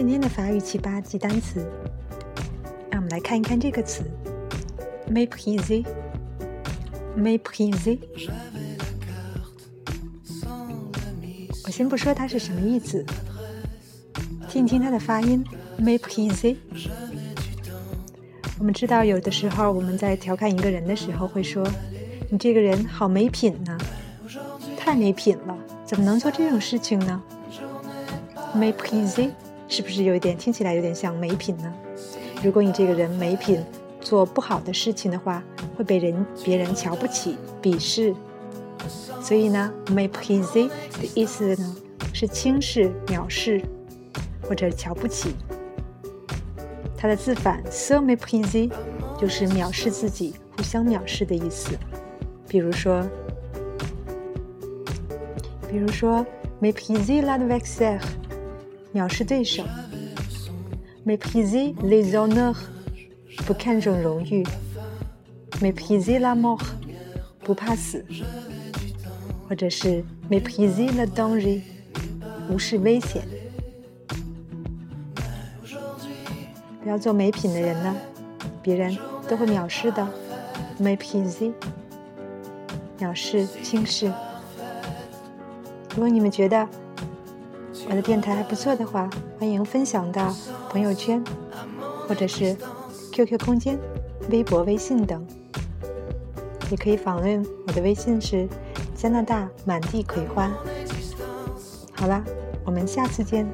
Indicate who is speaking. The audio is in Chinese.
Speaker 1: 今天的法语七八记单词。让我们来看一看这个词：mépriser。mépriser。我先不说它是什么意思，听一听它的发音：mépriser。我们知道，有的时候我们在调侃一个人的时候会说：“你这个人好没品呢，太没品了，怎么能做这种事情呢？” mépriser 是不是有一点听起来有点像没品呢？如果你这个人没品，做不好的事情的话，会被人别人瞧不起、鄙视。所以呢，mépriser 的意思呢是轻视、藐视或者瞧不起。它的字反 se mépriser 就是藐视自己、互相藐视的意思。比如说，比如说 mépriser l'adversaire，藐视对手；mépriser les honneurs，不看重荣誉；mépriser la mort，不怕死；或者是 mépriser le danger，无视危险。不要做没品的人呢，别人都会藐视的。mépriser，藐视、轻视。如果你们觉得我的电台还不错的话，欢迎分享到朋友圈，或者是 QQ 空间、微博、微信等。也可以访问我的微信是加拿大满地葵花。好啦，我们下次见。